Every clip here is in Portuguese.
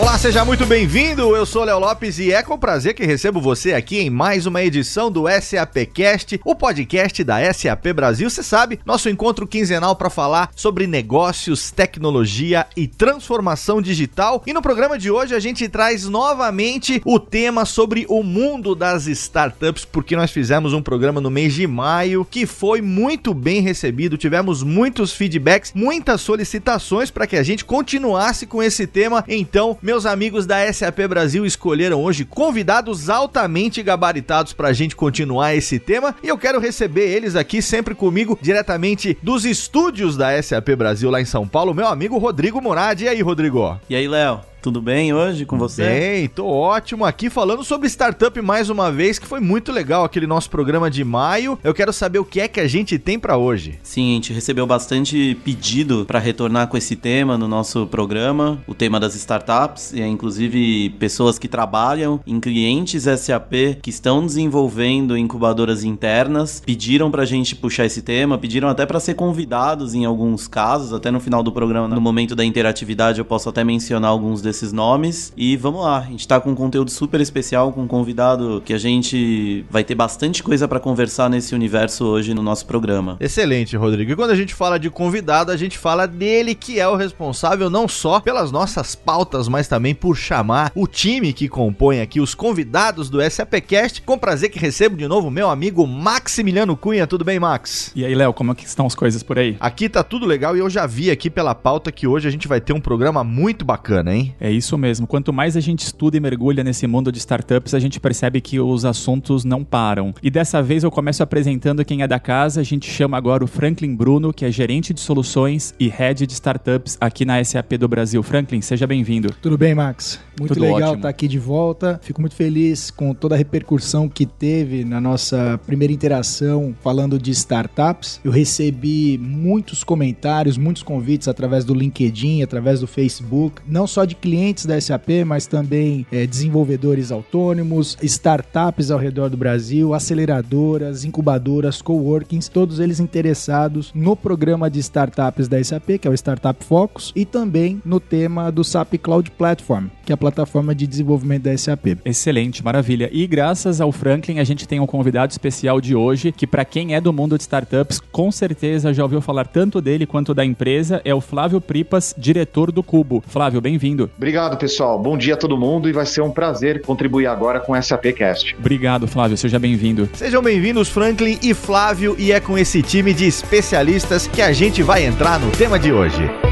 Olá, seja muito bem-vindo. Eu sou Léo Lopes e é com prazer que recebo você aqui em mais uma edição do SAPcast, o podcast da SAP Brasil. Você sabe, nosso encontro quinzenal para falar sobre negócios, tecnologia e transformação digital. E no programa de hoje a gente traz novamente o tema sobre o mundo das startups, porque nós fizemos um programa no mês de maio que foi muito bem recebido. Tivemos muitos feedbacks, muitas solicitações para que a gente continuasse com esse tema. Então, meus amigos da SAP Brasil escolheram hoje convidados altamente gabaritados para a gente continuar esse tema e eu quero receber eles aqui sempre comigo, diretamente dos estúdios da SAP Brasil lá em São Paulo, meu amigo Rodrigo Morad. E aí, Rodrigo? E aí, Léo? Tudo bem hoje com você? Bem, tô ótimo aqui falando sobre startup mais uma vez, que foi muito legal aquele nosso programa de maio. Eu quero saber o que é que a gente tem para hoje. Sim, a gente recebeu bastante pedido para retornar com esse tema no nosso programa, o tema das startups, e inclusive pessoas que trabalham em clientes SAP que estão desenvolvendo incubadoras internas, pediram pra gente puxar esse tema, pediram até para ser convidados em alguns casos, até no final do programa, no momento da interatividade eu posso até mencionar alguns desses nomes. E vamos lá, a gente tá com um conteúdo super especial, com um convidado que a gente vai ter bastante coisa para conversar nesse universo hoje no nosso programa. Excelente, Rodrigo. E quando a gente fala de convidado, a gente fala dele que é o responsável não só pelas nossas pautas, mas também por chamar o time que compõe aqui os convidados do SAPcast. Com prazer que recebo de novo meu amigo Maximiliano Cunha. Tudo bem, Max? E aí, Léo, como é que estão as coisas por aí? Aqui tá tudo legal e eu já vi aqui pela pauta que hoje a gente vai ter um programa muito bacana, hein? É isso mesmo. Quanto mais a gente estuda e mergulha nesse mundo de startups, a gente percebe que os assuntos não param. E dessa vez eu começo apresentando quem é da casa. A gente chama agora o Franklin Bruno, que é gerente de soluções e head de startups aqui na SAP do Brasil. Franklin, seja bem-vindo. Tudo bem, Max? Muito Tudo legal ótimo. estar aqui de volta. Fico muito feliz com toda a repercussão que teve na nossa primeira interação falando de startups. Eu recebi muitos comentários, muitos convites através do LinkedIn, através do Facebook, não só de clientes da SAP, mas também eh, desenvolvedores autônomos, startups ao redor do Brasil, aceleradoras, incubadoras, coworkings, todos eles interessados no programa de startups da SAP, que é o Startup Focus, e também no tema do SAP Cloud Platform, que é a plataforma de desenvolvimento da SAP. Excelente, maravilha. E graças ao Franklin, a gente tem um convidado especial de hoje, que para quem é do mundo de startups, com certeza já ouviu falar tanto dele quanto da empresa, é o Flávio Pripas, diretor do Cubo. Flávio, bem-vindo. Obrigado, pessoal. Bom dia a todo mundo e vai ser um prazer contribuir agora com o SAPcast. Obrigado, Flávio. Seja bem-vindo. Sejam bem-vindos, Franklin e Flávio, e é com esse time de especialistas que a gente vai entrar no tema de hoje.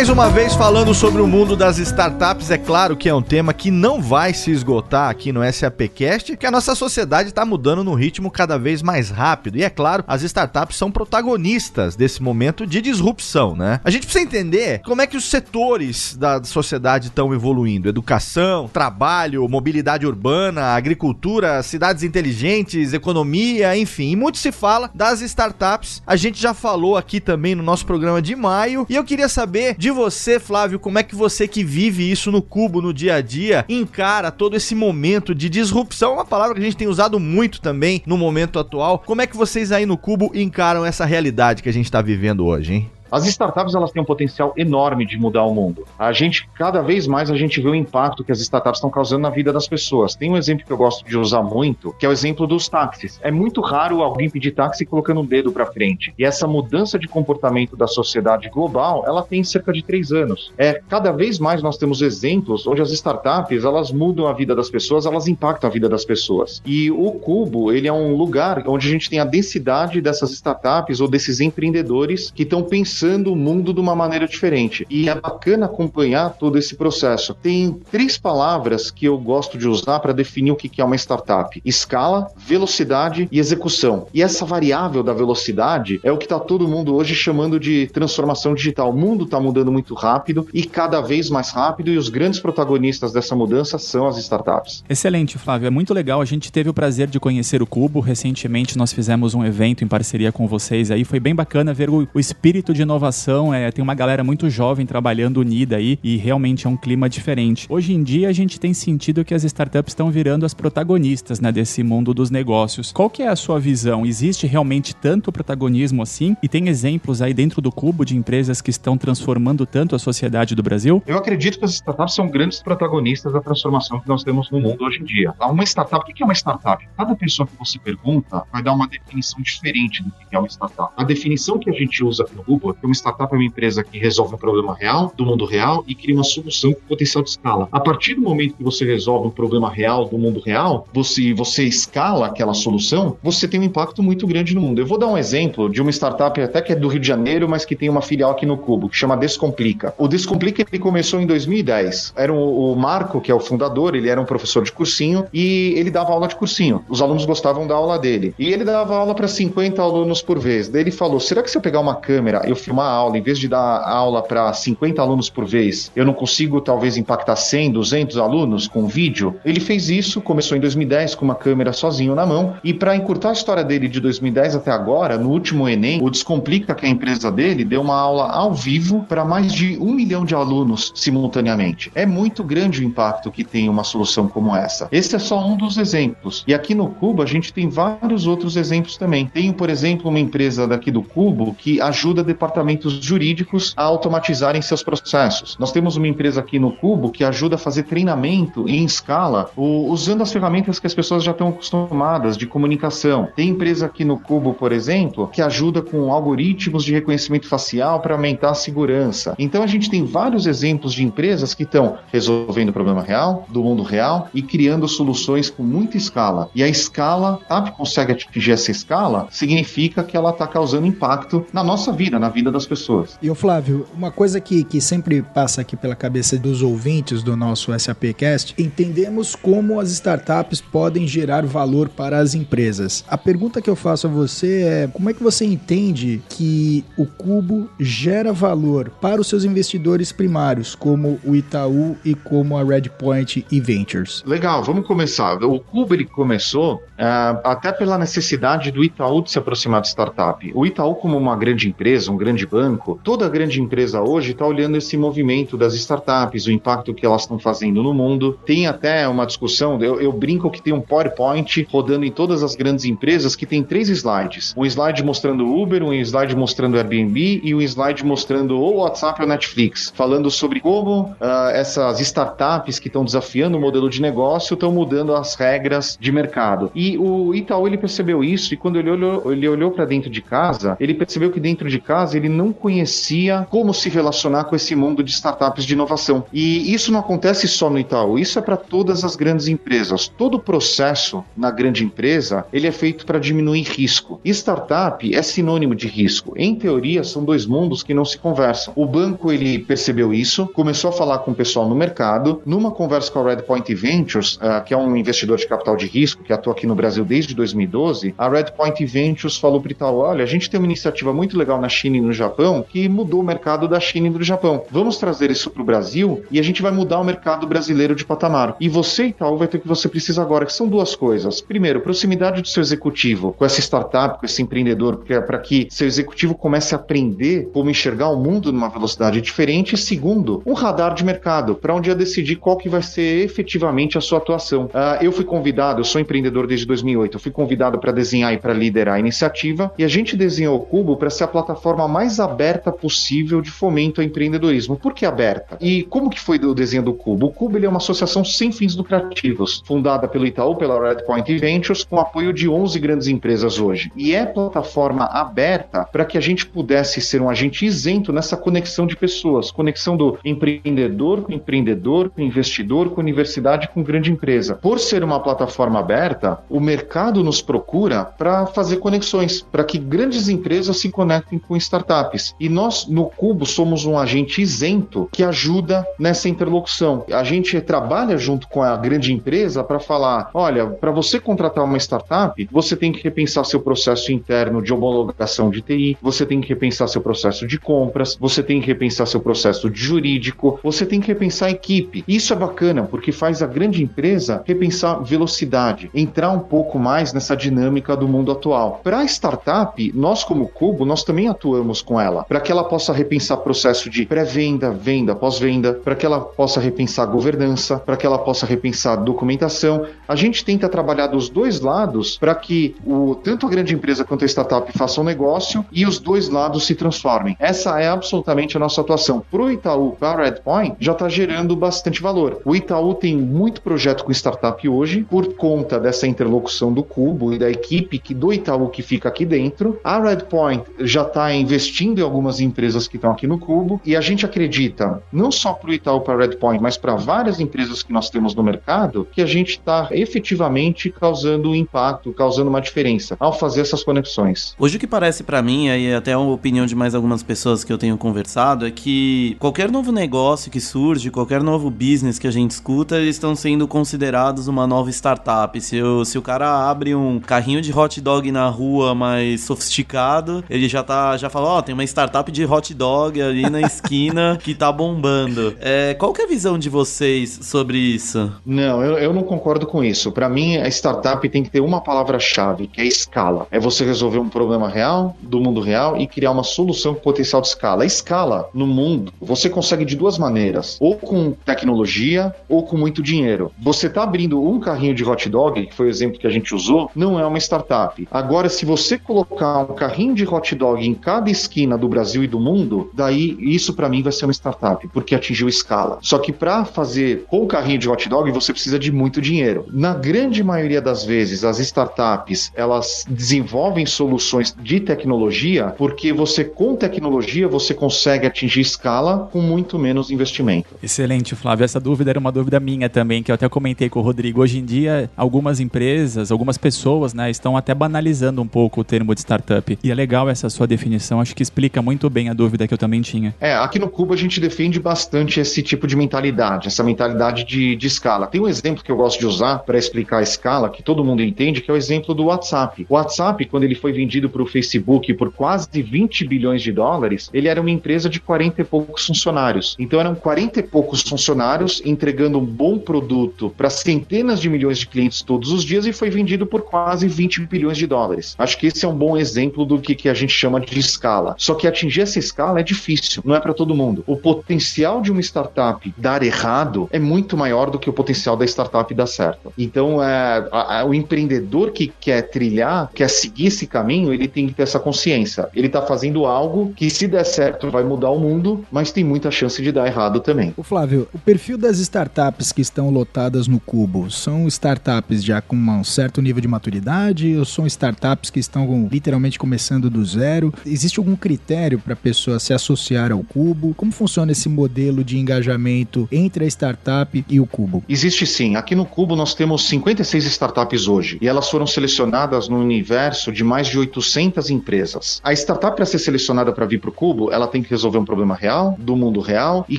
Mais uma vez falando sobre o mundo das startups, é claro que é um tema que não vai se esgotar aqui no SAPcast, que a nossa sociedade está mudando num ritmo cada vez mais rápido. E é claro, as startups são protagonistas desse momento de disrupção, né? A gente precisa entender como é que os setores da sociedade estão evoluindo: educação, trabalho, mobilidade urbana, agricultura, cidades inteligentes, economia, enfim. E muito se fala das startups. A gente já falou aqui também no nosso programa de maio. E eu queria saber de você, Flávio, como é que você que vive isso no cubo, no dia a dia, encara todo esse momento de disrupção, uma palavra que a gente tem usado muito também no momento atual. Como é que vocês aí no cubo encaram essa realidade que a gente está vivendo hoje, hein? As startups elas têm um potencial enorme de mudar o mundo. A gente cada vez mais a gente vê o impacto que as startups estão causando na vida das pessoas. Tem um exemplo que eu gosto de usar muito, que é o exemplo dos táxis. É muito raro alguém pedir táxi colocando um dedo para frente. E essa mudança de comportamento da sociedade global, ela tem cerca de três anos. É cada vez mais nós temos exemplos onde as startups elas mudam a vida das pessoas, elas impactam a vida das pessoas. E o Cubo ele é um lugar onde a gente tem a densidade dessas startups ou desses empreendedores que estão pensando pensando o mundo de uma maneira diferente. E é bacana acompanhar todo esse processo. Tem três palavras que eu gosto de usar para definir o que é uma startup: escala, velocidade e execução. E essa variável da velocidade é o que está todo mundo hoje chamando de transformação digital. O mundo está mudando muito rápido e cada vez mais rápido, e os grandes protagonistas dessa mudança são as startups. Excelente, Flávio. É muito legal. A gente teve o prazer de conhecer o Cubo. Recentemente nós fizemos um evento em parceria com vocês aí. Foi bem bacana ver o, o espírito de inovação. É, tem uma galera muito jovem trabalhando unida aí e realmente é um clima diferente. Hoje em dia a gente tem sentido que as startups estão virando as protagonistas né, desse mundo dos negócios. Qual que é a sua visão? Existe realmente tanto protagonismo assim? E tem exemplos aí dentro do Cubo de empresas que estão transformando tanto a sociedade do Brasil? Eu acredito que as startups são grandes protagonistas da transformação que nós temos no mundo hoje em dia. Uma startup, o que é uma startup? Cada pessoa que você pergunta vai dar uma definição diferente do que é uma startup. A definição que a gente usa no Google uma startup é uma empresa que resolve um problema real, do mundo real, e cria uma solução com potencial de escala. A partir do momento que você resolve um problema real do mundo real, você, você escala aquela solução, você tem um impacto muito grande no mundo. Eu vou dar um exemplo de uma startup até que é do Rio de Janeiro, mas que tem uma filial aqui no Cubo, que chama Descomplica. O Descomplica ele começou em 2010. Era um, o Marco, que é o fundador, ele era um professor de cursinho e ele dava aula de cursinho. Os alunos gostavam da aula dele. E ele dava aula para 50 alunos por vez. Daí ele falou: será que se eu pegar uma câmera eu filmar a aula, em vez de dar aula para 50 alunos por vez, eu não consigo talvez impactar 100, 200 alunos com vídeo? Ele fez isso, começou em 2010 com uma câmera sozinho na mão. E para encurtar a história dele de 2010 até agora, no último Enem, o Descomplica, que é a empresa dele, deu uma aula ao vivo para mais de um milhão de alunos simultaneamente. É muito grande o impacto que tem uma solução como essa. Esse é só um dos exemplos. E aqui no Cubo a gente tem vários outros exemplos também. Tem, por exemplo, uma empresa daqui do Cubo que ajuda departamentos jurídicos a automatizarem seus processos. Nós temos uma empresa aqui no Cubo que ajuda a fazer treinamento em escala usando as ferramentas que as pessoas já estão acostumadas de comunicação. Tem empresa aqui no Cubo, por exemplo, que ajuda com algoritmos de reconhecimento facial para aumentar a segurança. Então a gente tem vários exemplos de empresas que estão resolvendo o problema real, do mundo real e criando soluções com muita escala. E a escala, sabe, consegue atingir essa escala, significa que ela está causando impacto na nossa vida, na vida das pessoas. E o Flávio, uma coisa que, que sempre passa aqui pela cabeça dos ouvintes do nosso SAPcast, entendemos como as startups podem gerar valor para as empresas. A pergunta que eu faço a você é: como é que você entende que o Cubo gera valor para os seus investidores primários, como o Itaú e como a Redpoint e Ventures? Legal, vamos começar. O Cubo ele começou uh, até pela necessidade do Itaú de se aproximar de startup. O Itaú, como uma grande empresa, um grande banco, toda grande empresa hoje está olhando esse movimento das startups, o impacto que elas estão fazendo no mundo. Tem até uma discussão, eu, eu brinco que tem um PowerPoint rodando em todas as grandes empresas que tem três slides. Um slide mostrando Uber, um slide mostrando Airbnb e um slide mostrando o WhatsApp ou Netflix, falando sobre como uh, essas startups que estão desafiando o modelo de negócio estão mudando as regras de mercado. E o Itaú ele percebeu isso e quando ele olhou, ele olhou para dentro de casa, ele percebeu que dentro de casa ele não conhecia como se relacionar com esse mundo de startups de inovação. E isso não acontece só no Itaú, isso é para todas as grandes empresas. Todo o processo na grande empresa ele é feito para diminuir risco. Startup é sinônimo de risco. Em teoria, são dois mundos que não se conversam. O banco ele percebeu isso, começou a falar com o pessoal no mercado. Numa conversa com a Redpoint Ventures, uh, que é um investidor de capital de risco que atua aqui no Brasil desde 2012, a Redpoint Ventures falou para Itaú: olha, a gente tem uma iniciativa muito legal na China e no Japão que mudou o mercado da China e do Japão. Vamos trazer isso para o Brasil e a gente vai mudar o mercado brasileiro de patamar. E você, Itaú, vai ter o que você precisa agora, que são duas coisas. Primeiro, proximidade do seu executivo com essa startup, com esse empreendedor, para que seu executivo comece a aprender como enxergar o mundo numa velocidade diferente. E segundo, um radar de mercado, para um dia decidir qual que vai ser efetivamente a sua atuação. Uh, eu fui convidado, eu sou empreendedor desde 2008, eu fui convidado para desenhar e para liderar a iniciativa, e a gente desenhou o Cubo para ser a plataforma mais aberta possível de fomento ao empreendedorismo. Por que aberta? E como que foi o desenho do Cubo? O Cubo ele é uma associação sem fins lucrativos, fundada pelo Itaú, pela Redpoint Ventures, com apoio de 11 grandes empresas hoje. E é plataforma aberta para que a gente pudesse ser um agente isento nessa conexão de pessoas, conexão do empreendedor com empreendedor, com investidor, com universidade, com grande empresa. Por ser uma plataforma aberta, o mercado nos procura para fazer conexões, para que grandes empresas se conectem com startups startups. E nós, no Cubo, somos um agente isento que ajuda nessa interlocução. A gente trabalha junto com a grande empresa para falar: olha, para você contratar uma startup, você tem que repensar seu processo interno de homologação de TI, você tem que repensar seu processo de compras, você tem que repensar seu processo jurídico, você tem que repensar a equipe. Isso é bacana porque faz a grande empresa repensar velocidade, entrar um pouco mais nessa dinâmica do mundo atual. Para a startup, nós como Cubo, nós também atuamos com ela, para que ela possa repensar processo de pré-venda, venda, pós-venda, para que ela possa repensar governança, para que ela possa repensar documentação. A gente tenta trabalhar dos dois lados para que o, tanto a grande empresa quanto a startup façam um negócio e os dois lados se transformem. Essa é absolutamente a nossa atuação. Para o Itaú, para a Redpoint, já está gerando bastante valor. O Itaú tem muito projeto com startup hoje, por conta dessa interlocução do Cubo e da equipe que do Itaú que fica aqui dentro. A Redpoint já está investindo em algumas empresas que estão aqui no Cubo e a gente acredita, não só para o Itaú, para Redpoint, mas para várias empresas que nós temos no mercado, que a gente está efetivamente causando um impacto, causando uma diferença ao fazer essas conexões. Hoje o que parece para mim, e até a opinião de mais algumas pessoas que eu tenho conversado, é que qualquer novo negócio que surge, qualquer novo business que a gente escuta, eles estão sendo considerados uma nova startup. Se, eu, se o cara abre um carrinho de hot dog na rua mais sofisticado, ele já tá já fala, ó, oh, tem uma startup de hot dog ali na esquina que tá bombando. É, qual que é a visão de vocês sobre isso? Não, eu, eu não concordo com isso. Para mim, a startup tem que ter uma palavra-chave, que é escala. É você resolver um problema real, do mundo real, e criar uma solução com potencial de escala. A escala no mundo, você consegue de duas maneiras: ou com tecnologia, ou com muito dinheiro. Você tá abrindo um carrinho de hot dog, que foi o exemplo que a gente usou, não é uma startup. Agora, se você colocar um carrinho de hot dog em cada esquina do Brasil e do mundo, daí isso para mim vai ser uma startup, porque atingiu escala. Só que para fazer com o carrinho de hot dog, você precisa de muito dinheiro. Na grande maioria das vezes, as startups, elas desenvolvem soluções de tecnologia porque você com tecnologia você consegue atingir escala com muito menos investimento. Excelente, Flávio. Essa dúvida era uma dúvida minha também, que eu até comentei com o Rodrigo. Hoje em dia, algumas empresas, algumas pessoas, né, estão até banalizando um pouco o termo de startup. E é legal essa sua definição, acho que explica muito bem a dúvida que eu também tinha. É, aqui no Cuba a gente defende bastante esse tipo de mentalidade, essa mentalidade de, de escala. Tem um exemplo que eu gosto de usar para explicar a escala, que todo mundo entende, que é o exemplo do WhatsApp. O WhatsApp, quando ele foi vendido para o Facebook por quase 20 bilhões de dólares, ele era uma empresa de 40 e poucos funcionários. Então eram 40 e poucos funcionários entregando um bom produto para centenas de milhões de clientes todos os dias e foi vendido por quase 20 bilhões de dólares. Acho que esse é um bom exemplo do que, que a gente chama de escala. Só que atingir essa escala é difícil, não é para todo mundo. O potencial de uma startup dar errado é muito maior do que o potencial da startup dar certo. Então, é, a, a, o empreendedor que quer trilhar, quer seguir esse caminho, ele tem que ter essa consciência. Ele está fazendo algo que, se der certo, vai mudar o mundo, mas tem muita chance de dar errado também. O Flávio, o perfil das startups que estão lotadas no Cubo são startups já com um certo nível de maturidade ou são startups que estão literalmente começando do zero? Existe algum critério para a pessoa se associar ao Cubo? Como funciona esse modelo de engajamento entre a startup e o Cubo? Existe sim. Aqui no Cubo nós temos 56 startups hoje e elas foram selecionadas no universo de mais de 800 empresas. A startup para ser selecionada para vir para o Cubo, ela tem que resolver um problema real, do mundo real e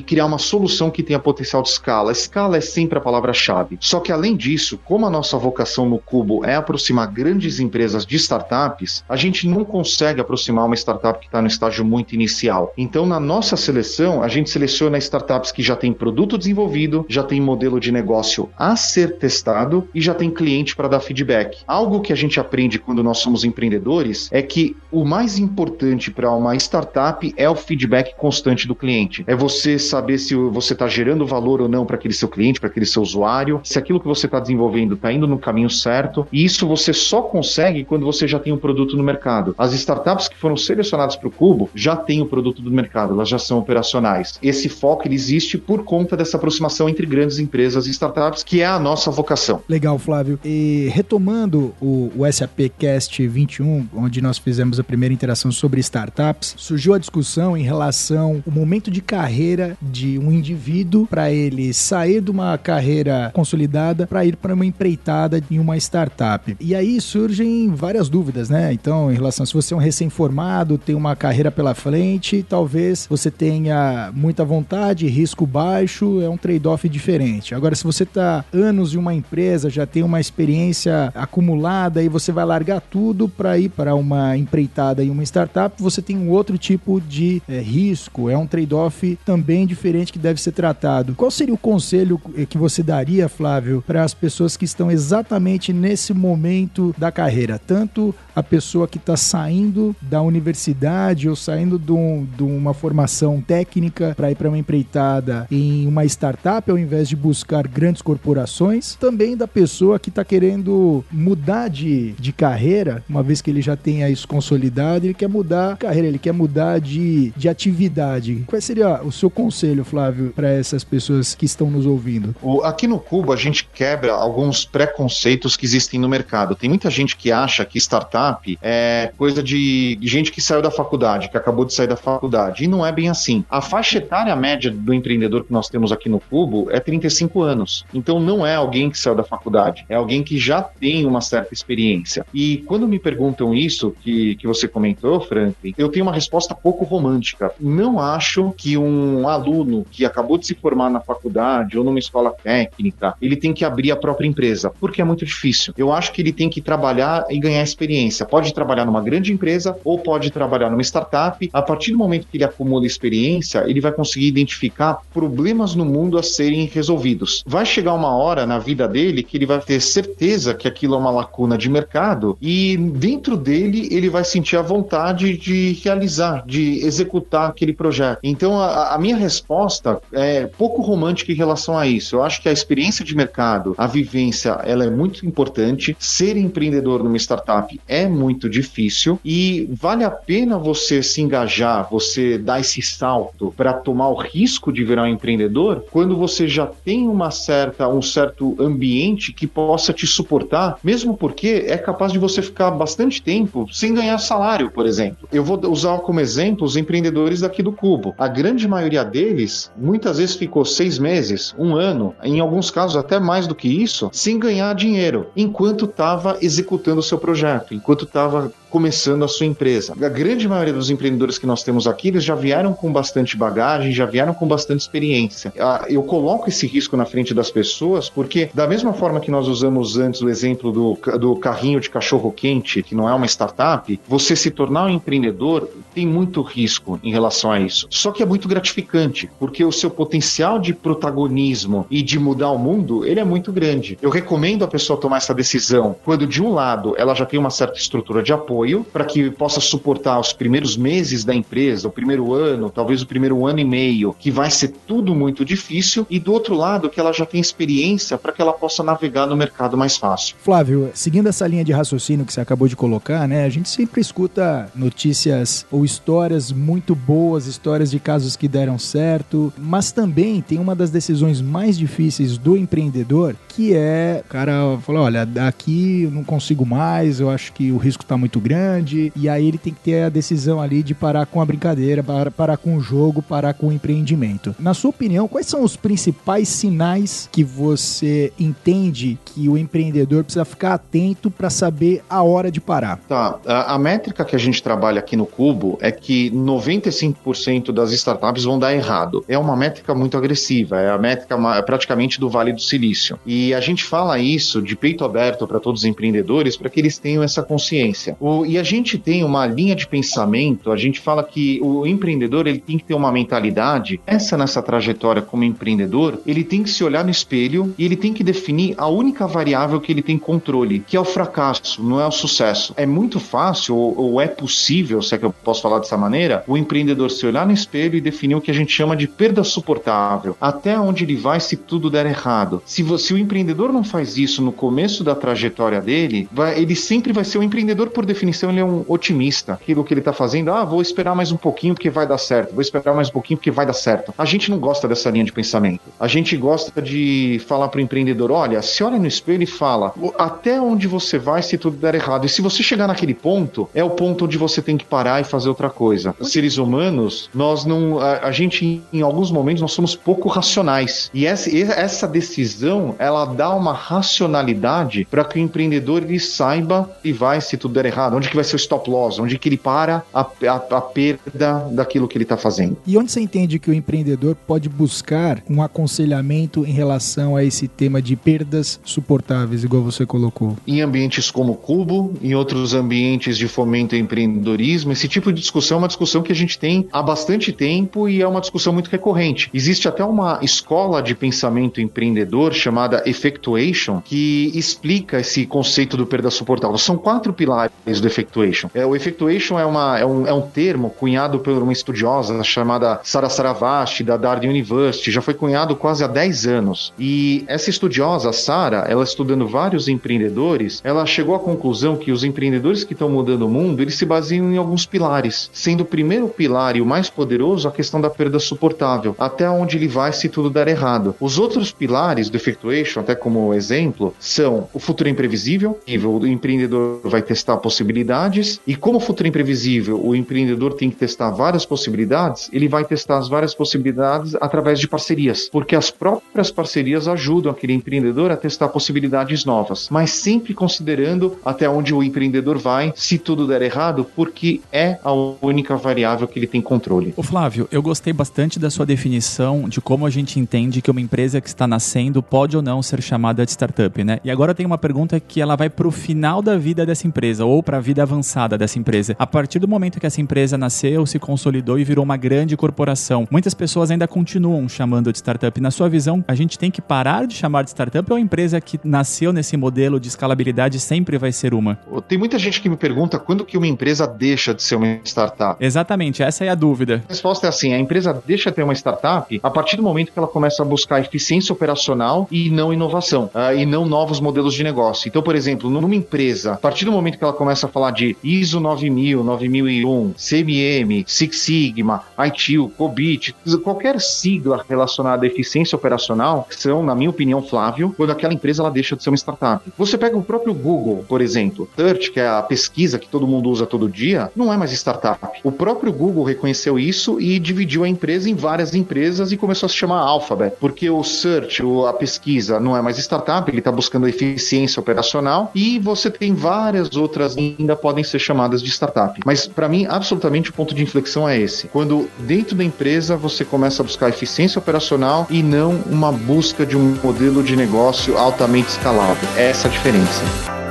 criar uma solução que tenha potencial de escala. Escala é sempre a palavra-chave. Só que além disso, como a nossa vocação no Cubo é aproximar grandes empresas de startups, a gente não consegue aproximar uma startup que está no estágio muito inicial. Então, na nossa seleção, a gente seleciona startups que já têm produto desenvolvido, já tem modelo de negócio a ser testado e já tem cliente para dar feedback. Algo que a gente aprende quando nós somos empreendedores é que o mais importante para uma startup é o feedback constante do cliente. É você saber se você está gerando valor ou não para aquele seu cliente, para aquele seu usuário, se aquilo que você está desenvolvendo está indo no caminho certo. E isso você só consegue quando você já tem um produto no mercado. As startups que foram selecionadas para o Cubo já têm o produto do mercado, elas já são operacionais. Esse foco ele existe por conta dessa aproximação entre grandes empresas e startups, que é a nossa vocação. Legal, Flávio. E retomando o, o SAP Cast 21, onde nós fizemos a primeira interação sobre startups, surgiu a discussão em relação ao momento de carreira de um indivíduo para ele sair de uma carreira consolidada para ir para uma empreitada em uma startup. E aí surgem várias dúvidas, né? Então, em relação se você é um recém-formado, tem uma carreira pela frente, talvez você tenha muita vontade, risco baixo, é um trade-off diferente. Agora, se você está anos em uma empresa, já tem uma experiência acumulada e você vai largar tudo para ir para uma empreitada em uma startup, você tem um outro tipo de é, risco, é um trade-off também diferente que deve ser tratado. Qual seria o conselho que você daria, Flávio, para as pessoas que estão exatamente nesse momento da carreira? Tanto a pessoa que está saindo da universidade ou saindo de, um, de uma formação técnica para ir para uma empreitada em uma startup ao invés de buscar grandes corporações, também da pessoa que está querendo mudar de, de carreira, uma vez que ele já tenha isso consolidado, ele quer mudar carreira, ele quer mudar de, de atividade. Qual seria o seu conselho, Flávio, para essas pessoas que estão nos ouvindo? Aqui no Cubo, a gente quebra alguns preconceitos que existem no mercado. Tem muita gente que acha que startup é coisa de gente que saiu da faculdade, que acabou de sair da faculdade. E não é bem assim. A faixa etária média do empreendedor que nós temos aqui no Cubo é 35 anos. Então não é alguém que saiu da faculdade, é alguém que já tem uma certa experiência. E quando me perguntam isso, que, que você comentou, Franklin, eu tenho uma resposta pouco romântica. Não acho que um aluno que acabou de se formar na faculdade ou numa escola técnica, ele tem que abrir a própria empresa, porque é muito difícil. Eu acho que ele tem que trabalhar e ganhar experiência. Pode trabalhar numa grande empresa ou pode trabalhar numa startup. A partir do momento que ele acumula experiência, ele vai conseguir identificar problemas no mundo a serem resolvidos. Vai chegar uma hora na vida dele que ele vai ter certeza que aquilo é uma lacuna de mercado e dentro dele ele vai sentir a vontade de realizar, de executar aquele projeto. Então a, a minha resposta é pouco romântica em relação a isso. Eu acho que a experiência de mercado, a vivência, ela é muito importante. Ser empreendedor numa startup é muito difícil e vale a pena você se engajar, você dar esse salto para tomar o risco de virar um empreendedor quando você já tem uma certa um certo ambiente que possa te suportar, mesmo porque é capaz de você ficar bastante tempo sem ganhar salário, por exemplo. Eu vou usar como exemplo os empreendedores daqui do Cubo. A grande maioria deles muitas vezes ficou seis meses, um ano, em alguns casos até mais do que isso, sem ganhar dinheiro, enquanto estava executando o seu projeto, enquanto estava começando a sua empresa. A grande maioria dos empreendedores que nós temos aqui, eles já vieram com bastante bagagem, já vieram com bastante experiência. Ah, eu coloco esse risco na frente das pessoas porque, da mesma forma que nós usamos antes o exemplo do, do carrinho de cachorro-quente, que não é uma startup, você se tornar um empreendedor tem muito risco em relação a isso. Só que é muito gratificante, porque o seu potencial de protagonismo e de mudar o mundo, ele é muito grande. Eu recomendo a pessoa tomar essa decisão quando, de um lado, ela já tem uma certa estrutura de apoio, apoio para que possa suportar os primeiros meses da empresa, o primeiro ano, talvez o primeiro ano e meio, que vai ser tudo muito difícil, e do outro lado, que ela já tem experiência para que ela possa navegar no mercado mais fácil. Flávio, seguindo essa linha de raciocínio que você acabou de colocar, né, a gente sempre escuta notícias ou histórias muito boas, histórias de casos que deram certo, mas também tem uma das decisões mais difíceis do empreendedor, que é, o cara falou, olha, daqui eu não consigo mais, eu acho que o risco está muito grande, grande, e aí ele tem que ter a decisão ali de parar com a brincadeira, parar, parar com o jogo, parar com o empreendimento. Na sua opinião, quais são os principais sinais que você entende que o empreendedor precisa ficar atento para saber a hora de parar? Tá, a, a métrica que a gente trabalha aqui no Cubo é que 95% das startups vão dar errado. É uma métrica muito agressiva, é a métrica praticamente do Vale do Silício. E a gente fala isso de peito aberto para todos os empreendedores para que eles tenham essa consciência. O, e a gente tem uma linha de pensamento, a gente fala que o empreendedor ele tem que ter uma mentalidade, essa nessa trajetória como empreendedor, ele tem que se olhar no espelho e ele tem que definir a única variável que ele tem controle, que é o fracasso, não é o sucesso. É muito fácil, ou, ou é possível, se é que eu posso falar dessa maneira, o empreendedor se olhar no espelho e definir o que a gente chama de perda suportável, até onde ele vai se tudo der errado. Se, você, o empreendedor não faz isso no começo da trajetória dele, vai, ele sempre vai ser um empreendedor por definição definição, ele é um otimista. Aquilo que ele está fazendo, ah, vou esperar mais um pouquinho porque vai dar certo, vou esperar mais um pouquinho porque vai dar certo. A gente não gosta dessa linha de pensamento. A gente gosta de falar para o empreendedor: olha, se olha no espelho e fala até onde você vai se tudo der errado. E se você chegar naquele ponto, é o ponto onde você tem que parar e fazer outra coisa. Os seres humanos, nós não. A, a gente, em alguns momentos, nós somos pouco racionais. E essa, essa decisão, ela dá uma racionalidade para que o empreendedor ele saiba e vai se tudo der errado errado, onde que vai ser o stop loss, onde que ele para a, a, a perda daquilo que ele está fazendo. E onde você entende que o empreendedor pode buscar um aconselhamento em relação a esse tema de perdas suportáveis, igual você colocou? Em ambientes como Cubo, em outros ambientes de fomento ao empreendedorismo, esse tipo de discussão é uma discussão que a gente tem há bastante tempo e é uma discussão muito recorrente. Existe até uma escola de pensamento empreendedor chamada Effectuation que explica esse conceito do perda suportável. São quatro pilares do Effectuation. É, o Effectuation é, uma, é, um, é um termo cunhado por uma estudiosa chamada Sara Saravasti, da Darden University, já foi cunhado quase há 10 anos. E essa estudiosa, Sara, ela estudando vários empreendedores, ela chegou à conclusão que os empreendedores que estão mudando o mundo, eles se baseiam em alguns pilares, sendo o primeiro pilar e o mais poderoso a questão da perda suportável, até onde ele vai se tudo der errado. Os outros pilares do Effectuation, até como exemplo, são o futuro imprevisível, o empreendedor vai testar possibilidades, e como o futuro imprevisível, o empreendedor tem que testar várias possibilidades, ele vai testar as várias possibilidades através de parcerias, porque as próprias parcerias ajudam aquele empreendedor a testar possibilidades novas, mas sempre considerando até onde o empreendedor vai se tudo der errado, porque é a única variável que ele tem controle. O Flávio, eu gostei bastante da sua definição de como a gente entende que uma empresa que está nascendo pode ou não ser chamada de startup, né? E agora tem uma pergunta que ela vai para o final da vida dessa empresa ou para vida avançada dessa empresa. A partir do momento que essa empresa nasceu, se consolidou e virou uma grande corporação, muitas pessoas ainda continuam chamando de startup. Na sua visão, a gente tem que parar de chamar de startup ou a empresa que nasceu nesse modelo de escalabilidade sempre vai ser uma? Tem muita gente que me pergunta quando que uma empresa deixa de ser uma startup. Exatamente, essa é a dúvida. A resposta é assim: a empresa deixa de ter uma startup a partir do momento que ela começa a buscar eficiência operacional e não inovação, uh, e não novos modelos de negócio. Então, por exemplo, numa empresa, a partir do momento que ela começa a falar de ISO 9000, 9001, CMM, Six Sigma, ITIL, COBIT, qualquer sigla relacionada à eficiência operacional, são, na minha opinião, Flávio, quando aquela empresa ela deixa de ser uma startup. Você pega o próprio Google, por exemplo, Search, que é a pesquisa que todo mundo usa todo dia, não é mais startup. O próprio Google reconheceu isso e dividiu a empresa em várias empresas e começou a se chamar Alphabet, porque o Search, a pesquisa, não é mais startup, ele está buscando eficiência operacional e você tem várias outras ainda podem ser chamadas de startup. Mas para mim, absolutamente o ponto de inflexão é esse. Quando dentro da empresa você começa a buscar eficiência operacional e não uma busca de um modelo de negócio altamente escalável. É essa a diferença.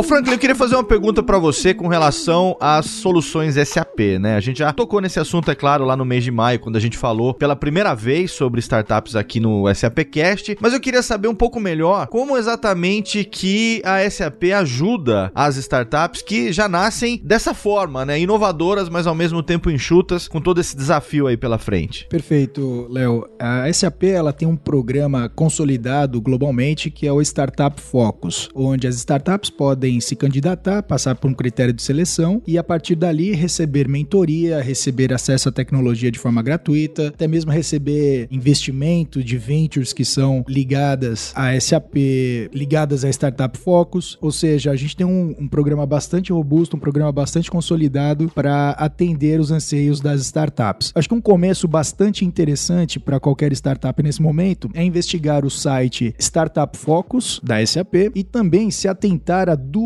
Ô Franklin, eu queria fazer uma pergunta para você com relação às soluções SAP, né? A gente já tocou nesse assunto, é claro, lá no mês de maio, quando a gente falou pela primeira vez sobre startups aqui no SAPcast, mas eu queria saber um pouco melhor como exatamente que a SAP ajuda as startups que já nascem dessa forma, né? Inovadoras, mas ao mesmo tempo enxutas, com todo esse desafio aí pela frente. Perfeito, Léo. A SAP ela tem um programa consolidado globalmente que é o Startup Focus, onde as startups podem podem se candidatar, passar por um critério de seleção e a partir dali receber mentoria, receber acesso à tecnologia de forma gratuita, até mesmo receber investimento de ventures que são ligadas à SAP, ligadas à Startup Focus. Ou seja, a gente tem um, um programa bastante robusto, um programa bastante consolidado para atender os anseios das startups. Acho que um começo bastante interessante para qualquer startup nesse momento é investigar o site Startup Focus da SAP e também se atentar a duas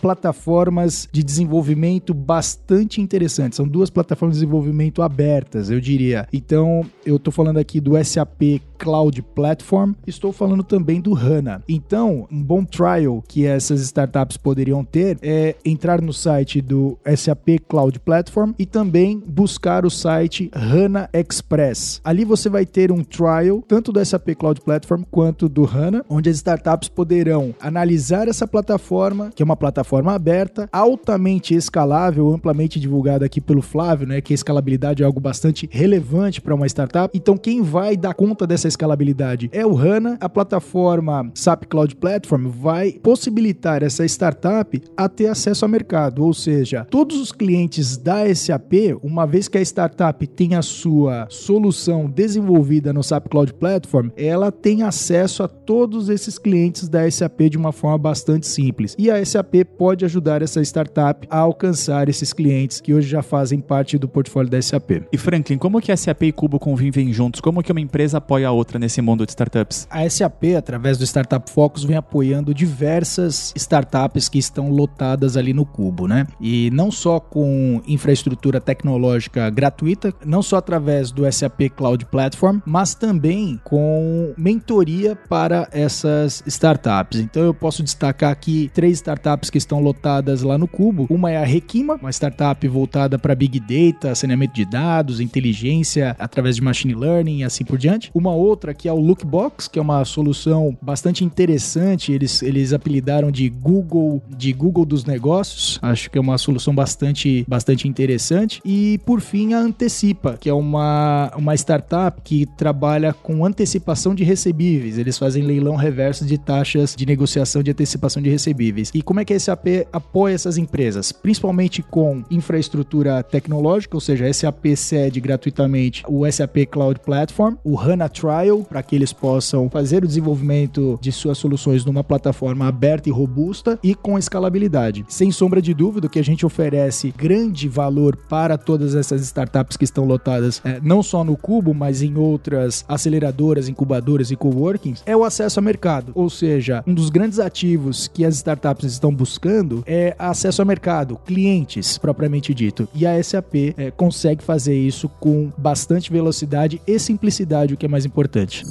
plataformas de desenvolvimento bastante interessantes. São duas plataformas de desenvolvimento abertas, eu diria. Então, eu estou falando aqui do SAP Cloud Platform, estou falando também do HANA. Então, um bom trial que essas startups poderiam ter é entrar no site do SAP Cloud Platform e também buscar o site HANA Express. Ali você vai ter um trial tanto do SAP Cloud Platform quanto do HANA, onde as startups poderão analisar essa plataforma, que é uma plataforma aberta, altamente escalável, amplamente divulgada aqui pelo Flávio, né, que a escalabilidade é algo bastante relevante para uma startup. Então, quem vai dar conta dessa essa escalabilidade é o HANA. A plataforma SAP Cloud Platform vai possibilitar essa startup a ter acesso ao mercado, ou seja, todos os clientes da SAP, uma vez que a startup tem a sua solução desenvolvida no SAP Cloud Platform, ela tem acesso a todos esses clientes da SAP de uma forma bastante simples. E a SAP pode ajudar essa startup a alcançar esses clientes que hoje já fazem parte do portfólio da SAP. E Franklin, como que a SAP e Cubo convivem juntos? Como que uma empresa apoia a outra nesse mundo de startups? A SAP, através do Startup Focus, vem apoiando diversas startups que estão lotadas ali no Cubo, né? E não só com infraestrutura tecnológica gratuita, não só através do SAP Cloud Platform, mas também com mentoria para essas startups. Então eu posso destacar aqui três startups que estão lotadas lá no Cubo. Uma é a Requima, uma startup voltada para Big Data, saneamento de dados, inteligência através de machine learning e assim por diante. Uma outra que é o Lookbox, que é uma solução bastante interessante. Eles, eles apelidaram de Google, de Google dos negócios. Acho que é uma solução bastante, bastante interessante. E por fim, a Antecipa, que é uma, uma startup que trabalha com antecipação de recebíveis. Eles fazem leilão reverso de taxas de negociação de antecipação de recebíveis. E como é que a SAP apoia essas empresas? Principalmente com infraestrutura tecnológica, ou seja, a SAP cede gratuitamente o SAP Cloud Platform, o HANA Trial, para que eles possam fazer o desenvolvimento de suas soluções numa plataforma aberta e robusta e com escalabilidade. Sem sombra de dúvida, que a gente oferece grande valor para todas essas startups que estão lotadas, é, não só no Cubo, mas em outras aceleradoras, incubadoras e coworkings, é o acesso ao mercado. Ou seja, um dos grandes ativos que as startups estão buscando é acesso ao mercado, clientes propriamente dito. E a SAP é, consegue fazer isso com bastante velocidade e simplicidade, o que é mais importante.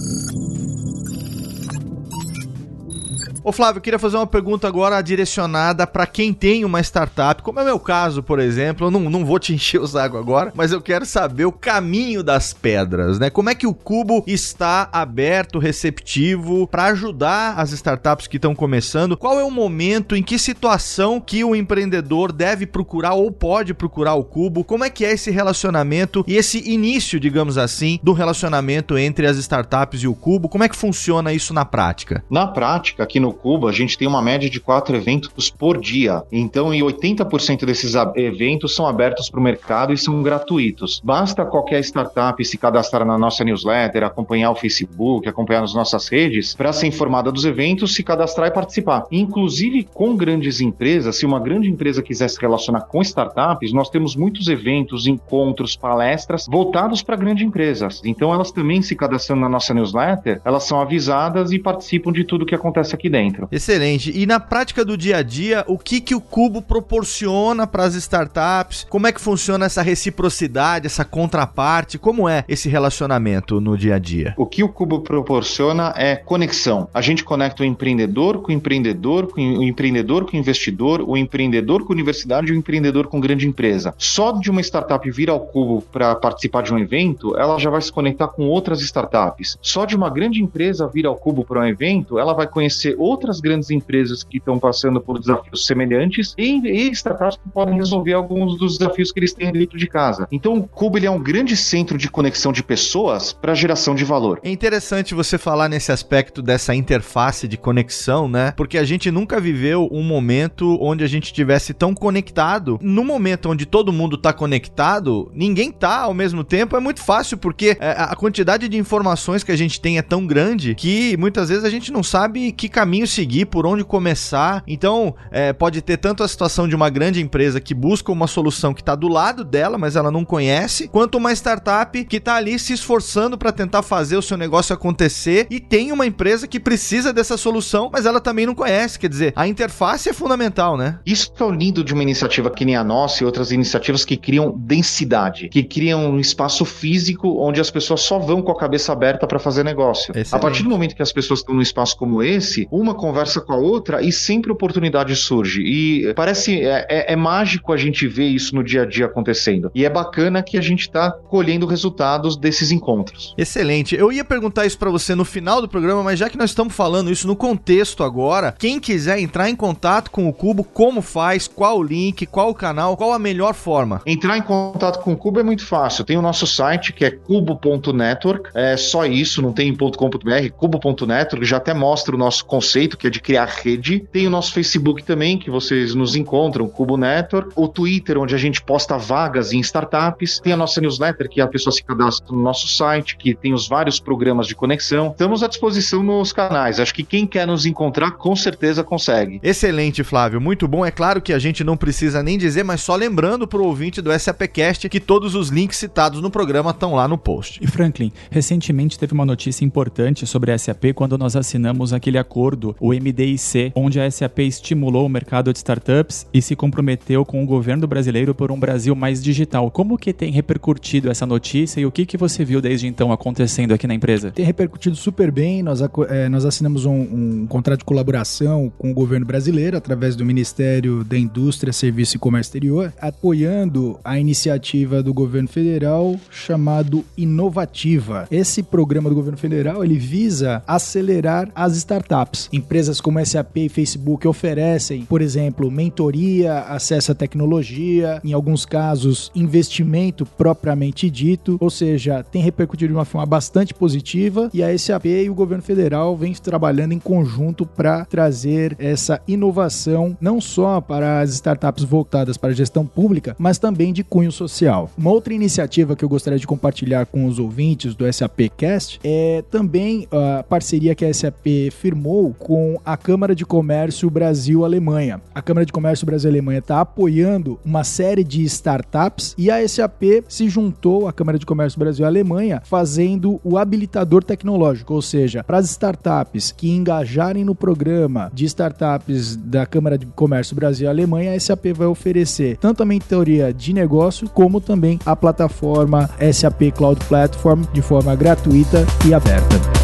Ô Flávio, eu queria fazer uma pergunta agora direcionada para quem tem uma startup, como é o meu caso, por exemplo. Eu não, não vou te encher o saco agora, mas eu quero saber o caminho das pedras, né? Como é que o Cubo está aberto, receptivo para ajudar as startups que estão começando? Qual é o momento, em que situação que o empreendedor deve procurar ou pode procurar o Cubo? Como é que é esse relacionamento e esse início, digamos assim, do relacionamento entre as startups e o Cubo? Como é que funciona isso na prática? Na prática, aqui no Cuba, a gente tem uma média de quatro eventos por dia. Então, e 80% desses eventos são abertos para o mercado e são gratuitos. Basta qualquer startup se cadastrar na nossa newsletter, acompanhar o Facebook, acompanhar as nossas redes, para ser informada dos eventos, se cadastrar e participar. Inclusive com grandes empresas, se uma grande empresa quiser se relacionar com startups, nós temos muitos eventos, encontros, palestras voltados para grandes empresas. Então, elas também se cadastrando na nossa newsletter, elas são avisadas e participam de tudo que acontece aqui dentro dentro. Excelente. E na prática do dia a dia, o que, que o Cubo proporciona para as startups? Como é que funciona essa reciprocidade, essa contraparte? Como é esse relacionamento no dia a dia? O que o Cubo proporciona é conexão. A gente conecta o empreendedor com o empreendedor, com o empreendedor com o investidor, o empreendedor com a universidade e o empreendedor com grande empresa. Só de uma startup vir ao Cubo para participar de um evento, ela já vai se conectar com outras startups. Só de uma grande empresa vir ao Cubo para um evento, ela vai conhecer outras outras grandes empresas que estão passando por desafios semelhantes e, e startups que podem resolver alguns dos desafios que eles têm dentro de casa. Então, o Cubo é um grande centro de conexão de pessoas para geração de valor. É interessante você falar nesse aspecto dessa interface de conexão, né? Porque a gente nunca viveu um momento onde a gente tivesse tão conectado. No momento onde todo mundo está conectado, ninguém tá ao mesmo tempo. É muito fácil porque é, a quantidade de informações que a gente tem é tão grande que muitas vezes a gente não sabe que caminho seguir, por onde começar. Então, é, pode ter tanto a situação de uma grande empresa que busca uma solução que está do lado dela, mas ela não conhece, quanto uma startup que está ali se esforçando para tentar fazer o seu negócio acontecer e tem uma empresa que precisa dessa solução, mas ela também não conhece. Quer dizer, a interface é fundamental, né? Isso é o lindo de uma iniciativa que nem a nossa e outras iniciativas que criam densidade, que criam um espaço físico onde as pessoas só vão com a cabeça aberta para fazer negócio. Excelente. A partir do momento que as pessoas estão num espaço como esse, o uma conversa com a outra e sempre oportunidade surge. E parece, é, é, é mágico a gente ver isso no dia a dia acontecendo. E é bacana que a gente está colhendo resultados desses encontros. Excelente. Eu ia perguntar isso para você no final do programa, mas já que nós estamos falando isso no contexto agora, quem quiser entrar em contato com o Cubo, como faz, qual o link, qual o canal, qual a melhor forma? Entrar em contato com o Cubo é muito fácil. Tem o nosso site que é cubo.network, é só isso, não tem .com.br, cubo.network, já até mostra o nosso conceito que é de criar rede. Tem o nosso Facebook também, que vocês nos encontram, Cubo Network, o Twitter, onde a gente posta vagas em startups, tem a nossa newsletter que a pessoa se cadastra no nosso site, que tem os vários programas de conexão. Estamos à disposição nos canais. Acho que quem quer nos encontrar com certeza consegue. Excelente, Flávio. Muito bom. É claro que a gente não precisa nem dizer, mas só lembrando para o ouvinte do SAPcast que todos os links citados no programa estão lá no post. E Franklin, recentemente teve uma notícia importante sobre a SAP quando nós assinamos aquele acordo, o MDIC, onde a SAP estimulou o mercado de startups e se comprometeu com o governo brasileiro por um Brasil mais digital. Como que tem repercutido essa notícia e o que, que você viu desde então acontecendo aqui na empresa? Tem repercutido super bem. Nós, é, nós assinamos um, um contrato de colaboração com o governo brasileiro através do Ministério da Indústria, Serviço e Comércio Exterior, apoiando a iniciativa do governo federal chamado Inovativa. Esse programa do governo federal ele visa acelerar as startups. Empresas como SAP e Facebook oferecem, por exemplo, mentoria, acesso à tecnologia, em alguns casos, investimento propriamente dito, ou seja, tem repercutido de uma forma bastante positiva e a SAP e o governo federal vêm trabalhando em conjunto para trazer essa inovação não só para as startups voltadas para a gestão pública, mas também de cunho social. Uma outra iniciativa que eu gostaria de compartilhar com os ouvintes do SAP Cast é também a parceria que a SAP firmou com a Câmara de Comércio Brasil-Alemanha. A Câmara de Comércio Brasil-Alemanha está apoiando uma série de startups e a SAP se juntou à Câmara de Comércio Brasil-Alemanha fazendo o habilitador tecnológico, ou seja, para as startups que engajarem no programa de startups da Câmara de Comércio Brasil-Alemanha, a SAP vai oferecer tanto a mentoria de negócio como também a plataforma SAP Cloud Platform de forma gratuita e aberta.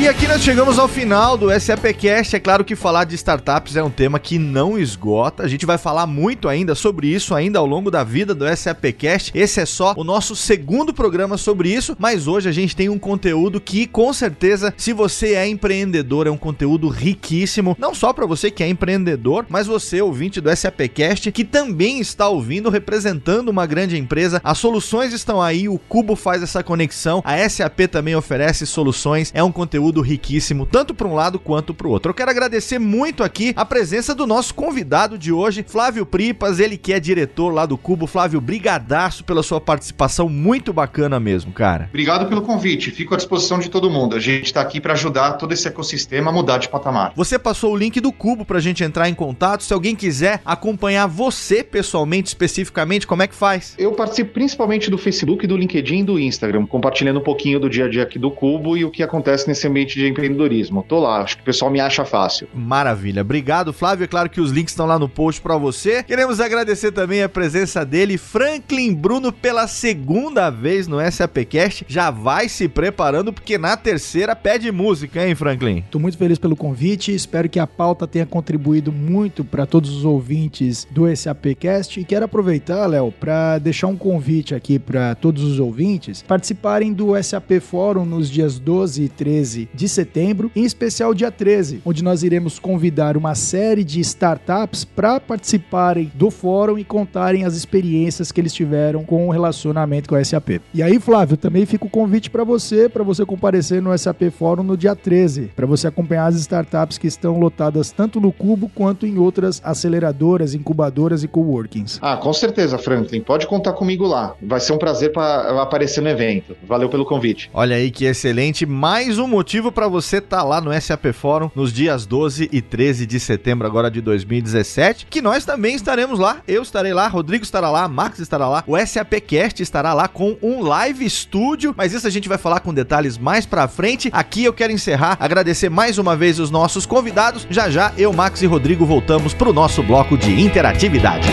E aqui nós chegamos ao final do SAPcast. É claro que falar de startups é um tema que não esgota. A gente vai falar muito ainda sobre isso ainda ao longo da vida do SAPcast. Esse é só o nosso segundo programa sobre isso, mas hoje a gente tem um conteúdo que com certeza, se você é empreendedor, é um conteúdo riquíssimo, não só para você que é empreendedor, mas você ouvinte do SAPcast que também está ouvindo representando uma grande empresa. As soluções estão aí, o Cubo faz essa conexão, a SAP também oferece soluções. É um conteúdo conteúdo riquíssimo, tanto para um lado quanto para o outro. Eu quero agradecer muito aqui a presença do nosso convidado de hoje, Flávio Pripas, ele que é diretor lá do Cubo. Flávio, brigadaço pela sua participação, muito bacana mesmo, cara. Obrigado pelo convite, fico à disposição de todo mundo. A gente está aqui para ajudar todo esse ecossistema a mudar de patamar. Você passou o link do Cubo para a gente entrar em contato. Se alguém quiser acompanhar você pessoalmente, especificamente, como é que faz? Eu participo principalmente do Facebook, do LinkedIn e do Instagram, compartilhando um pouquinho do dia a dia aqui do Cubo e o que acontece nesse ambiente ambiente de empreendedorismo. Tô lá, acho que o pessoal me acha fácil. Maravilha. Obrigado, Flávio. É claro que os links estão lá no post para você. Queremos agradecer também a presença dele, Franklin Bruno, pela segunda vez no SAPcast. Já vai se preparando, porque na terceira pede música, hein, Franklin? Tô muito feliz pelo convite. Espero que a pauta tenha contribuído muito para todos os ouvintes do SAPcast. E quero aproveitar, Léo, para deixar um convite aqui para todos os ouvintes participarem do SAP Fórum nos dias 12 e 13 de setembro, em especial dia 13, onde nós iremos convidar uma série de startups para participarem do fórum e contarem as experiências que eles tiveram com o relacionamento com a SAP. E aí, Flávio, também fica o convite para você, para você comparecer no SAP Fórum no dia 13, para você acompanhar as startups que estão lotadas tanto no Cubo quanto em outras aceleradoras, incubadoras e coworkings. Ah, com certeza, Franklin. Pode contar comigo lá. Vai ser um prazer para aparecer no evento. Valeu pelo convite. Olha aí que excelente. Mais um motivo motivo para você estar tá lá no SAP Fórum nos dias 12 e 13 de setembro agora de 2017, que nós também estaremos lá. Eu estarei lá, Rodrigo estará lá, Max estará lá, o SAPcast estará lá com um live estúdio, mas isso a gente vai falar com detalhes mais para frente. Aqui eu quero encerrar, agradecer mais uma vez os nossos convidados. Já já eu, Max e Rodrigo voltamos para o nosso bloco de interatividade.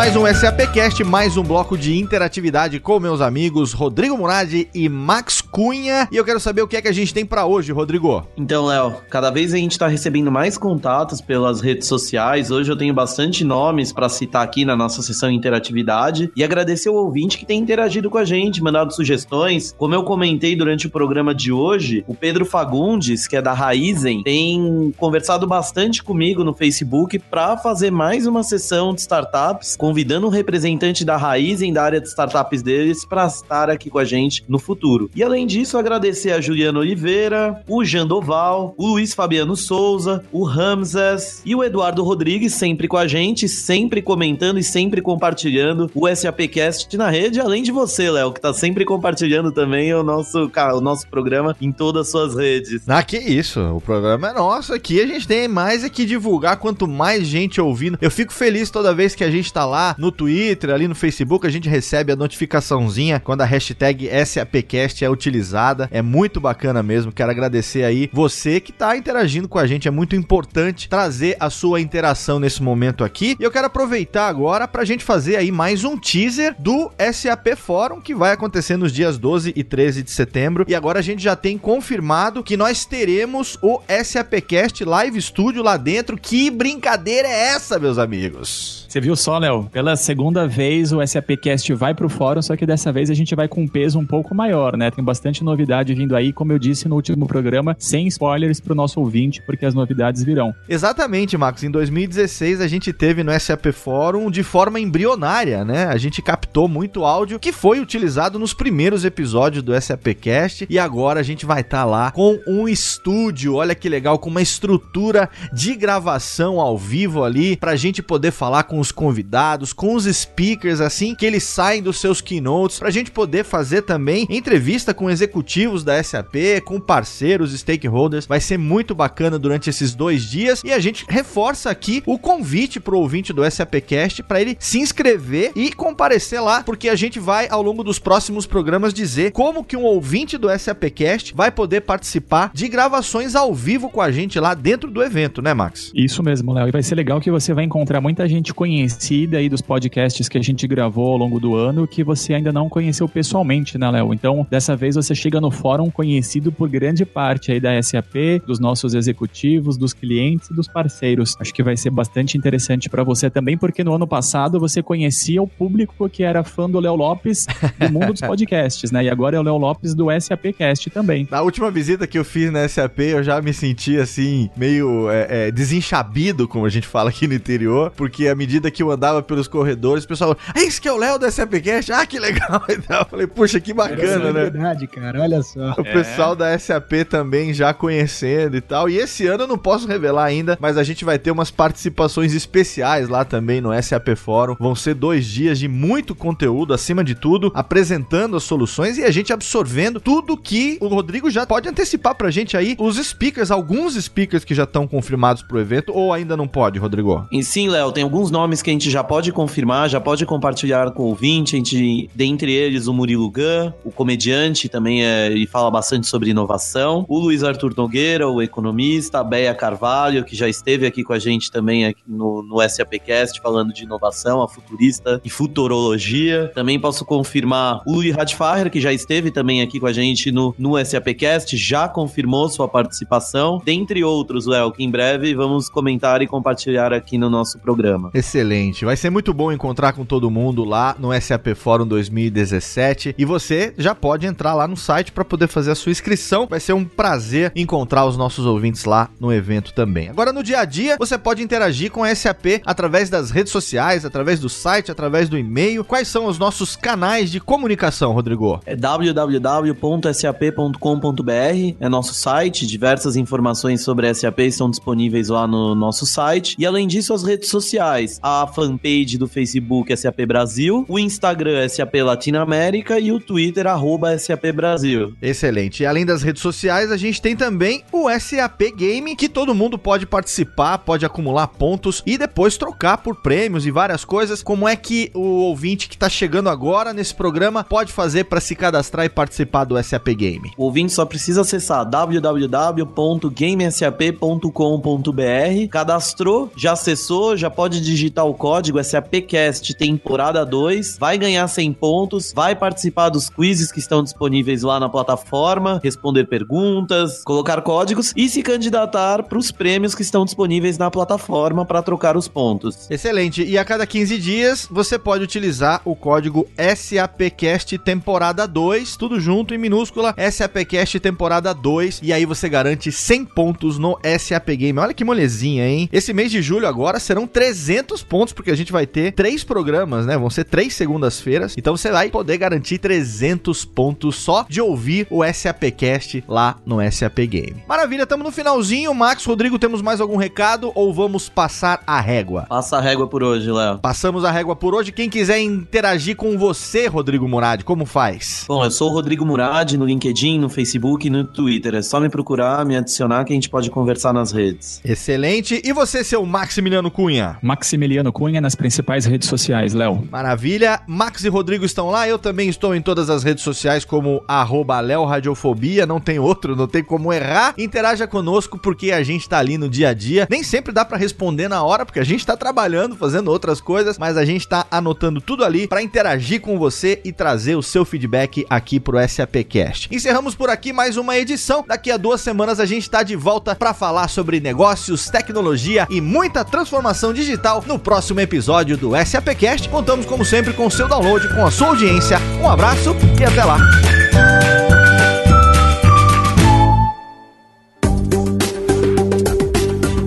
Mais um SAPcast, mais um bloco de interatividade com meus amigos Rodrigo Murad e Max Cunha. E eu quero saber o que é que a gente tem para hoje, Rodrigo. Então, Léo, cada vez a gente tá recebendo mais contatos pelas redes sociais. Hoje eu tenho bastante nomes para citar aqui na nossa sessão interatividade e agradecer o ouvinte que tem interagido com a gente, mandado sugestões. Como eu comentei durante o programa de hoje, o Pedro Fagundes, que é da Raizen, tem conversado bastante comigo no Facebook para fazer mais uma sessão de startups convidando um representante da Raizen da área de startups deles para estar aqui com a gente no futuro. E além disso, agradecer a Juliana Oliveira, o Jandoval, o Luiz Fabiano Souza, o Ramses e o Eduardo Rodrigues, sempre com a gente, sempre comentando e sempre compartilhando o SAPcast na rede, além de você, Léo, que tá sempre compartilhando também o nosso, o nosso programa em todas as suas redes. Ah, que isso, o programa é nosso aqui, a gente tem mais é que divulgar, quanto mais gente ouvindo. Eu fico feliz toda vez que a gente tá tá lá no Twitter, ali no Facebook, a gente recebe a notificaçãozinha quando a hashtag SAPcast é utilizada. É muito bacana mesmo. Quero agradecer aí você que tá interagindo com a gente. É muito importante trazer a sua interação nesse momento aqui. E eu quero aproveitar agora pra gente fazer aí mais um teaser do SAP Fórum que vai acontecer nos dias 12 e 13 de setembro. E agora a gente já tem confirmado que nós teremos o SAPcast Live Studio lá dentro. Que brincadeira é essa, meus amigos? Você viu só, Léo? Pela segunda vez o SAPcast vai pro fórum, só que dessa vez a gente vai com um peso um pouco maior, né? Tem bastante novidade vindo aí, como eu disse no último programa, sem spoilers pro nosso ouvinte, porque as novidades virão. Exatamente, Marcos. Em 2016 a gente teve no SAP Fórum de forma embrionária, né? A gente captou muito áudio que foi utilizado nos primeiros episódios do SAPcast e agora a gente vai estar tá lá com um estúdio, olha que legal, com uma estrutura de gravação ao vivo ali pra gente poder falar com os convidados, com os speakers, assim que eles saem dos seus keynotes, pra gente poder fazer também entrevista com executivos da SAP, com parceiros, stakeholders. Vai ser muito bacana durante esses dois dias e a gente reforça aqui o convite pro ouvinte do SAPcast para ele se inscrever e comparecer lá, porque a gente vai ao longo dos próximos programas dizer como que um ouvinte do SAPcast vai poder participar de gravações ao vivo com a gente lá dentro do evento, né, Max? Isso mesmo, Léo. E vai ser legal que você vai encontrar muita gente conhecida conhecida aí dos podcasts que a gente gravou ao longo do ano que você ainda não conheceu pessoalmente, né, Léo? Então, dessa vez você chega no fórum conhecido por grande parte aí da SAP, dos nossos executivos, dos clientes e dos parceiros. Acho que vai ser bastante interessante para você também, porque no ano passado você conhecia o público que era fã do Léo Lopes do mundo dos podcasts, né? E agora é o Léo Lopes do SAPcast também. Na última visita que eu fiz na SAP, eu já me senti assim, meio é, é, desenchabido, como a gente fala aqui no interior, porque à medida medida que eu andava pelos corredores, o pessoal, ah, esse que é o Léo da SAPcast? Ah, que legal. Então, eu falei, puxa, que bacana, é né? verdade, cara, olha só. O é. pessoal da SAP também já conhecendo e tal. E esse ano eu não posso revelar ainda, mas a gente vai ter umas participações especiais lá também no SAP Fórum. Vão ser dois dias de muito conteúdo, acima de tudo, apresentando as soluções e a gente absorvendo tudo que o Rodrigo já pode antecipar pra gente aí, os speakers, alguns speakers que já estão confirmados pro evento, ou ainda não pode, Rodrigo? E sim, Léo, tem alguns nomes nomes que a gente já pode confirmar, já pode compartilhar com o ouvinte. A gente, dentre eles, o Murilo Gun, o comediante, também é, e fala bastante sobre inovação. O Luiz Arthur Nogueira, o economista. A Beia Carvalho, que já esteve aqui com a gente também no, no SAPcast, falando de inovação, a futurista e futurologia. Também posso confirmar o Luiz Radfacher, que já esteve também aqui com a gente no, no SAPcast, já confirmou sua participação. Dentre outros, Léo, que em breve vamos comentar e compartilhar aqui no nosso programa. Excelente excelente. Vai ser muito bom encontrar com todo mundo lá no SAP Fórum 2017 e você já pode entrar lá no site para poder fazer a sua inscrição. Vai ser um prazer encontrar os nossos ouvintes lá no evento também. Agora no dia a dia, você pode interagir com a SAP através das redes sociais, através do site, através do e-mail. Quais são os nossos canais de comunicação, Rodrigo? É www.sap.com.br, é nosso site, diversas informações sobre a SAP estão disponíveis lá no nosso site. E além disso, as redes sociais, a fanpage do Facebook SAP Brasil, o Instagram SAP Latinoamérica e o Twitter arroba SAP Brasil. Excelente. E além das redes sociais, a gente tem também o SAP Game, que todo mundo pode participar, pode acumular pontos e depois trocar por prêmios e várias coisas. Como é que o ouvinte que está chegando agora nesse programa pode fazer para se cadastrar e participar do SAP Game? O ouvinte só precisa acessar www.gamesap.com.br, cadastrou, já acessou, já pode digitar o código SAPcast temporada 2, vai ganhar 100 pontos, vai participar dos quizzes que estão disponíveis lá na plataforma, responder perguntas, colocar códigos e se candidatar para os prêmios que estão disponíveis na plataforma para trocar os pontos. Excelente. E a cada 15 dias você pode utilizar o código SAPcast temporada 2, tudo junto em minúscula, SAPcast temporada 2, e aí você garante 100 pontos no SAP Game. Olha que molezinha, hein? Esse mês de julho agora serão 300 pontos, porque a gente vai ter três programas, né? Vão ser três segundas-feiras. Então você vai poder garantir 300 pontos só de ouvir o SAPcast lá no SAP Game. Maravilha, estamos no finalzinho. Max, Rodrigo, temos mais algum recado ou vamos passar a régua? Passa a régua por hoje, Léo. Passamos a régua por hoje. Quem quiser interagir com você, Rodrigo Murad, como faz? Bom, eu sou o Rodrigo Murad no LinkedIn, no Facebook e no Twitter. É só me procurar, me adicionar que a gente pode conversar nas redes. Excelente. E você, seu Maximiliano Cunha? Maximiliano Cunha nas principais redes sociais, Léo. Maravilha. Max e Rodrigo estão lá. Eu também estou em todas as redes sociais como arroba Léo Radiofobia. Não tem outro, não tem como errar. Interaja conosco porque a gente tá ali no dia a dia. Nem sempre dá para responder na hora, porque a gente tá trabalhando, fazendo outras coisas, mas a gente tá anotando tudo ali para interagir com você e trazer o seu feedback aqui pro SAPcast. Encerramos por aqui mais uma edição. Daqui a duas semanas a gente tá de volta para falar sobre negócios, tecnologia e muita transformação digital no próximo episódio do SAPcast. Contamos como sempre com o seu download, com a sua audiência. Um abraço e até lá.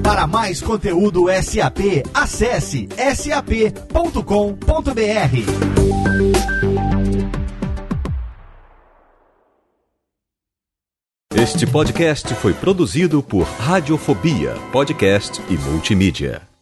Para mais conteúdo SAP, acesse sap.com.br. Este podcast foi produzido por Radiofobia, podcast e multimídia.